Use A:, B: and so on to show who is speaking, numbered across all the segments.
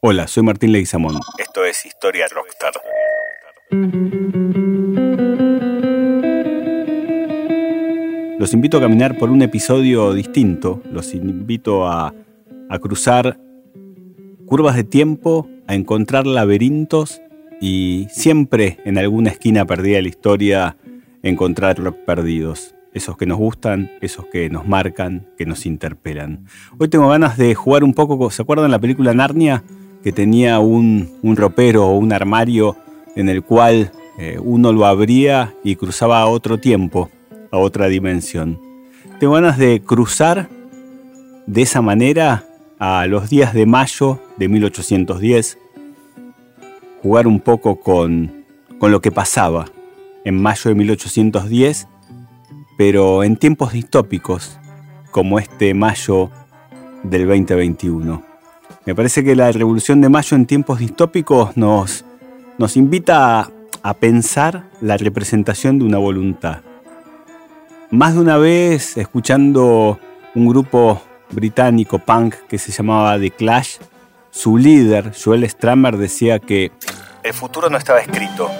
A: Hola, soy Martín Leguizamón. Esto es Historia Rockstar. Los invito a caminar por un episodio distinto. Los invito a, a cruzar curvas de tiempo, a encontrar laberintos y siempre en alguna esquina perdida de la historia encontrar rock perdidos esos que nos gustan, esos que nos marcan, que nos interpelan. Hoy tengo ganas de jugar un poco, ¿se acuerdan la película Narnia? Que tenía un, ropero o un armario en el cual eh, uno lo abría y cruzaba a otro tiempo, a otra dimensión. Tengo ganas de cruzar de esa manera a los días de mayo de 1810, jugar un poco con, con lo que pasaba en mayo de 1810 pero en tiempos distópicos como este mayo del 2021. Me parece que la revolución de mayo en tiempos distópicos nos, nos invita a, pensar la representación de una voluntad. Más de una vez, escuchando un grupo británico punk que se llamaba The Clash, su líder, Joel Stramer, decía que el futuro no estaba escrito,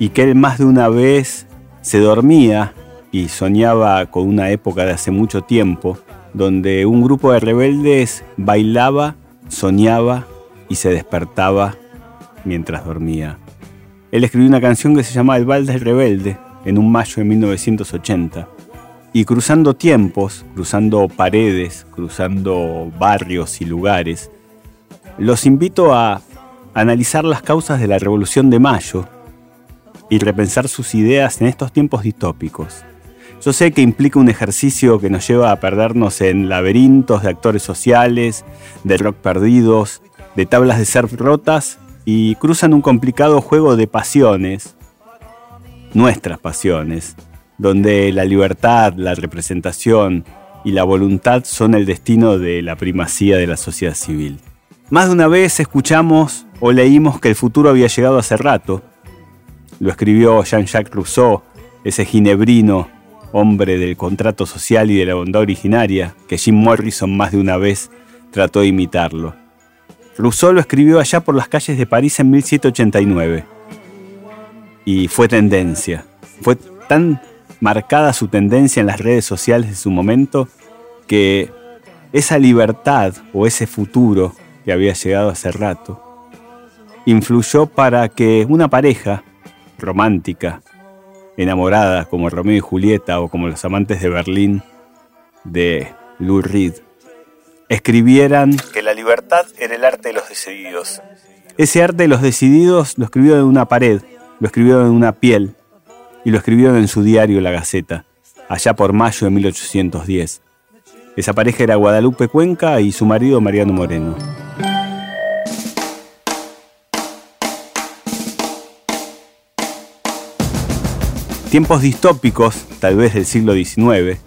A: y que él más de una vez se dormía y soñaba con una época de hace mucho tiempo, donde un grupo de rebeldes bailaba, soñaba y se despertaba mientras dormía. Él escribió una canción que se llama El Val del Rebelde en un mayo de 1980. Y cruzando tiempos, cruzando paredes, cruzando barrios y lugares, los invito a analizar las causas de la Revolución de Mayo y repensar sus ideas en estos tiempos distópicos. Yo sé que implica un ejercicio que nos lleva a perdernos en laberintos de actores sociales, de rock perdidos, de tablas de surf rotas y cruzan un complicado juego de pasiones, nuestras pasiones, donde la libertad, la representación y la voluntad son el destino de la primacía de la sociedad civil. Más de una vez escuchamos o leímos que el futuro había llegado hace rato, lo escribió Jean-Jacques Rousseau, ese ginebrino, hombre del contrato social y de la bondad originaria, que Jim Morrison más de una vez trató de imitarlo. Rousseau lo escribió allá por las calles de París en 1789. Y fue tendencia. Fue tan marcada su tendencia en las redes sociales de su momento que esa libertad o ese futuro que había llegado hace rato influyó para que una pareja romántica, enamorada como Romeo y Julieta o como los amantes de Berlín de Lou Reed, escribieran que la libertad era el arte de los decididos. Ese arte de los decididos lo escribió en una pared, lo escribió en una piel y lo escribió en su diario La Gaceta, allá por mayo de 1810. Esa pareja era Guadalupe Cuenca y su marido Mariano Moreno. Tiempos distópicos, tal vez del siglo XIX,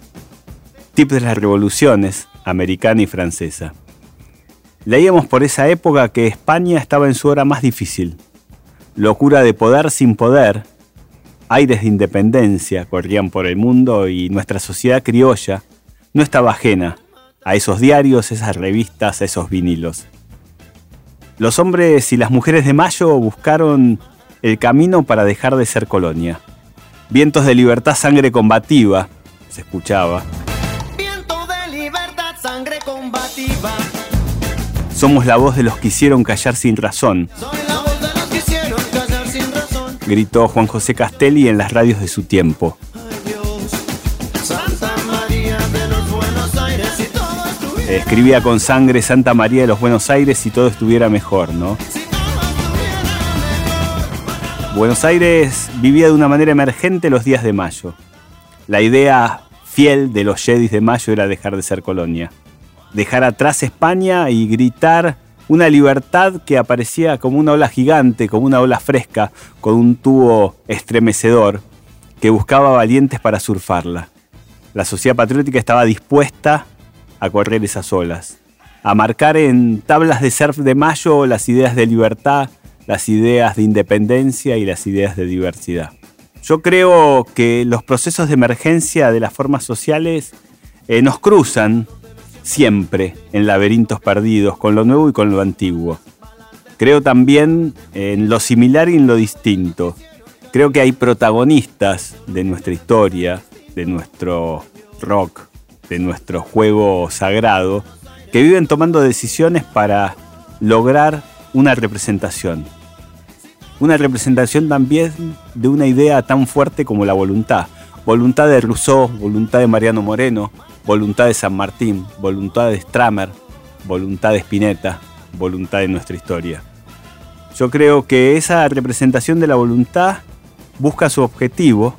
A: tips de las revoluciones americana y francesa. Leíamos por esa época que España estaba en su hora más difícil. Locura de poder sin poder, aires de independencia corrían por el mundo y nuestra sociedad criolla no estaba ajena a esos diarios, esas revistas, esos vinilos. Los hombres y las mujeres de Mayo buscaron el camino para dejar de ser colonia. Vientos de libertad, sangre combativa, se escuchaba. Viento de libertad, sangre combativa. Somos la voz de los que hicieron callar sin razón. Soy la voz de los que hicieron callar sin razón. Gritó Juan José Castelli en las radios de su tiempo. Escribía con sangre Santa María de los Buenos Aires y todo estuviera mejor, ¿no? Buenos Aires vivía de una manera emergente los días de mayo. La idea fiel de los Jedis de mayo era dejar de ser colonia. Dejar atrás España y gritar una libertad que aparecía como una ola gigante, como una ola fresca, con un tubo estremecedor que buscaba valientes para surfarla. La sociedad patriótica estaba dispuesta a correr esas olas, a marcar en tablas de surf de mayo las ideas de libertad, las ideas de independencia y las ideas de diversidad. Yo creo que los procesos de emergencia de las formas sociales eh, nos cruzan siempre en laberintos perdidos, con lo nuevo y con lo antiguo. Creo también en lo similar y en lo distinto. Creo que hay protagonistas de nuestra historia, de nuestro rock, de nuestro juego sagrado, que viven tomando decisiones para lograr una representación. Una representación también de una idea tan fuerte como la voluntad. Voluntad de Rousseau, voluntad de Mariano Moreno, voluntad de San Martín, voluntad de Stramer, voluntad de Spinetta, voluntad de nuestra historia. Yo creo que esa representación de la voluntad busca su objetivo,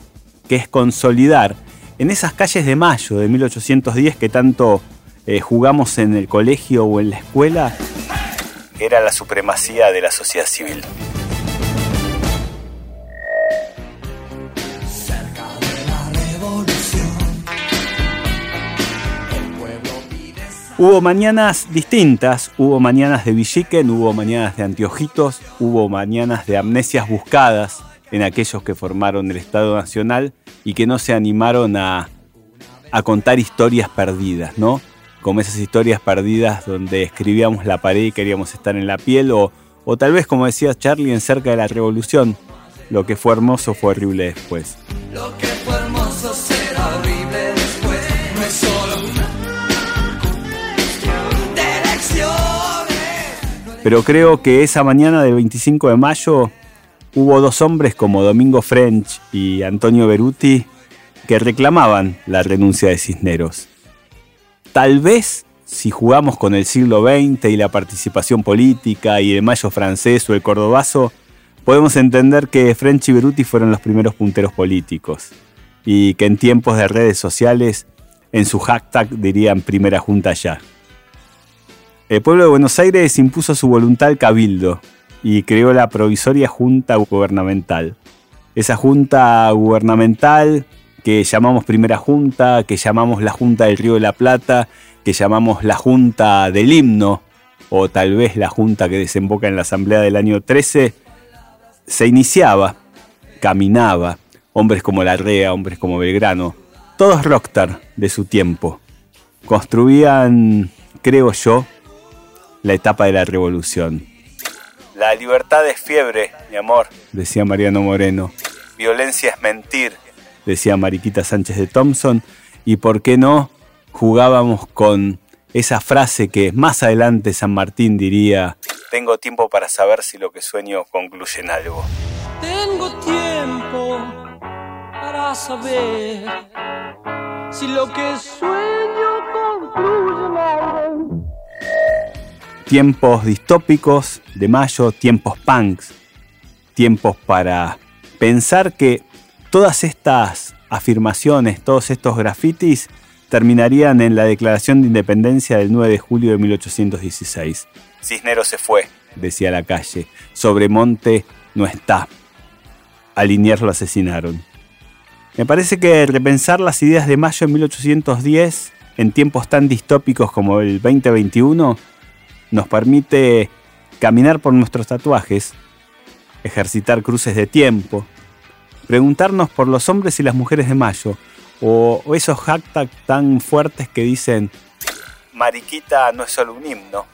A: que es consolidar en esas calles de mayo de 1810 que tanto eh, jugamos en el colegio o en la escuela, era la supremacía de la sociedad civil. Hubo mañanas distintas, hubo mañanas de Villiquen, hubo mañanas de Antiojitos, hubo mañanas de amnesias buscadas en aquellos que formaron el Estado Nacional y que no se animaron a, contar historias perdidas, ¿no? Como esas historias perdidas donde escribíamos la pared y queríamos estar en la piel, o, o tal vez, como decía Charlie, en cerca de la revolución, lo que fue hermoso fue horrible después. Pero creo que esa mañana del 25 de mayo hubo dos hombres como Domingo French y Antonio Beruti que reclamaban la renuncia de Cisneros. Tal vez si jugamos con el siglo XX y la participación política y el mayo francés o el cordobazo, podemos entender que French y Beruti fueron los primeros punteros políticos y que en tiempos de redes sociales en su hashtag dirían primera junta ya. El pueblo de Buenos Aires impuso su voluntad al cabildo y creó la provisoria Junta Gubernamental. Esa Junta Gubernamental que llamamos Primera Junta, que llamamos la Junta del Río de la Plata, que llamamos la Junta del Himno, o tal vez la Junta que desemboca en la Asamblea del año 13, se iniciaba, caminaba, hombres como Larrea, hombres como Belgrano, todos rockstar de su tiempo. Construían, creo yo, la etapa de la revolución. La libertad es fiebre, mi amor, decía Mariano Moreno. Violencia es mentir, decía Mariquita Sánchez de Thompson. Y por qué no, jugábamos con esa frase que más adelante San Martín diría, tengo tiempo para saber si lo que sueño concluye en algo. Tengo tiempo para saber si lo que sueño concluye en algo tiempos distópicos de mayo, tiempos punks, tiempos para pensar que todas estas afirmaciones, todos estos grafitis terminarían en la Declaración de Independencia del 9 de julio de 1816. Cisneros se fue, decía la calle. Sobremonte no está. A lo asesinaron. Me parece que repensar las ideas de mayo de 1810 en tiempos tan distópicos como el 2021 nos permite caminar por nuestros tatuajes, ejercitar cruces de tiempo, preguntarnos por los hombres y las mujeres de mayo, o, esos hashtags tan fuertes que dicen, Mariquita no es solo un himno,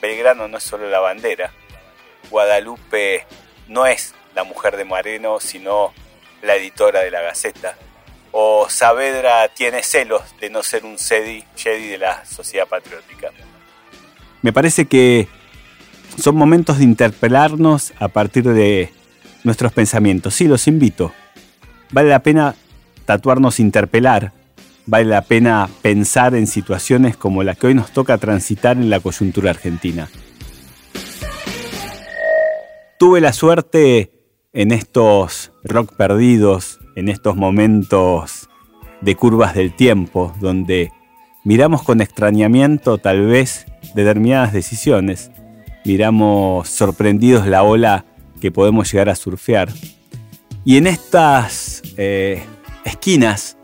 A: Belgrano no es solo la bandera, Guadalupe no es la mujer de Moreno, sino la editora de la Gaceta, o Saavedra tiene celos de no ser un Jedi de la sociedad patriótica. Me parece que son momentos de interpelarnos a partir de nuestros pensamientos. Sí, los invito. Vale la pena tatuarnos interpelar. Vale la pena pensar en situaciones como la que hoy nos toca transitar en la coyuntura argentina. Tuve la suerte en estos rock perdidos, en estos momentos de curvas del tiempo, donde miramos con extrañamiento tal vez determinadas decisiones, miramos sorprendidos la ola que podemos llegar a surfear. Y en estas eh, esquinas,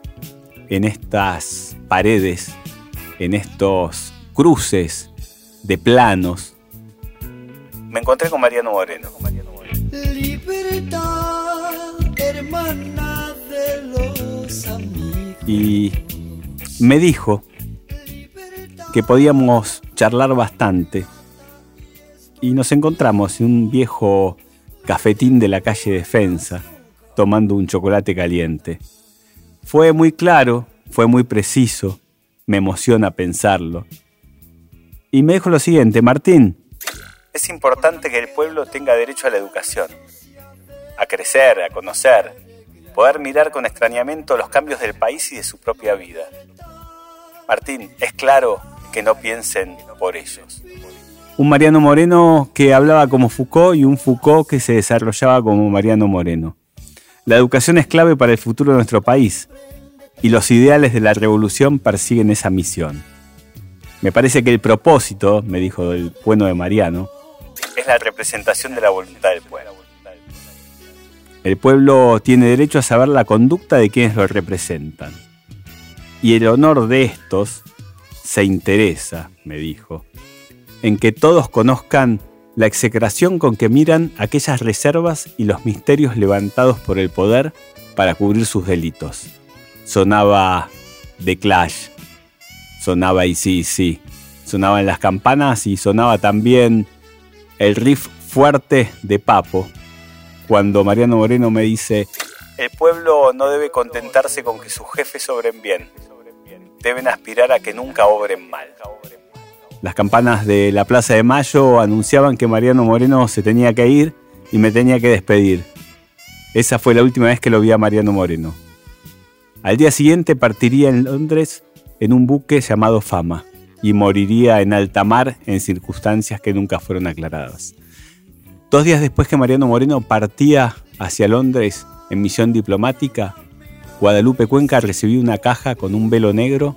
A: en estas paredes, en estos cruces de planos, me encontré con Mariano Moreno. hermana de los Y me dijo que podíamos charlar bastante. Y nos encontramos en un viejo cafetín de la calle Defensa, tomando un chocolate caliente. Fue muy claro, fue muy preciso, me emociona pensarlo. Y me dijo lo siguiente, Martín, es importante que el pueblo tenga derecho a la educación, a crecer, a conocer, poder mirar con extrañamiento los cambios del país y de su propia vida. Martín, es claro que no piensen por ellos. Un Mariano Moreno que hablaba como Foucault y un Foucault que se desarrollaba como Mariano Moreno. La educación es clave para el futuro de nuestro país y los ideales de la revolución persiguen esa misión. Me parece que el propósito, me dijo el bueno de Mariano, es la representación de la voluntad del pueblo. El pueblo tiene derecho a saber la conducta de quienes lo representan. Y el honor de estos se interesa, me dijo, en que todos conozcan la execración con que miran aquellas reservas y los misterios levantados por el poder para cubrir sus delitos. Sonaba The Clash, sonaba sí sí, sonaban las campanas y sonaba también el riff fuerte de Papo, cuando Mariano Moreno me dice, el pueblo no debe contentarse con que sus jefes obren bien, deben aspirar a que nunca obren mal. Las campanas de la Plaza de Mayo anunciaban que Mariano Moreno se tenía que ir y me tenía que despedir. Esa fue la última vez que lo vi a Mariano Moreno. Al día siguiente partiría en Londres en un buque llamado Fama y moriría en alta mar en circunstancias que nunca fueron aclaradas. Dos días después que Mariano Moreno partía hacia Londres en misión diplomática, Guadalupe Cuenca recibió una caja con un velo negro,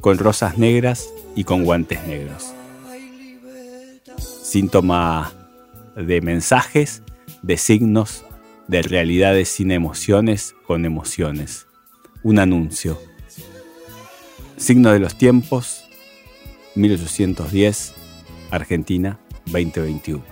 A: con rosas negras y con guantes negros. Síntoma de mensajes, de signos, de realidades sin emociones con emociones un anuncio. Signo de los tiempos, 1810, Argentina, 2021.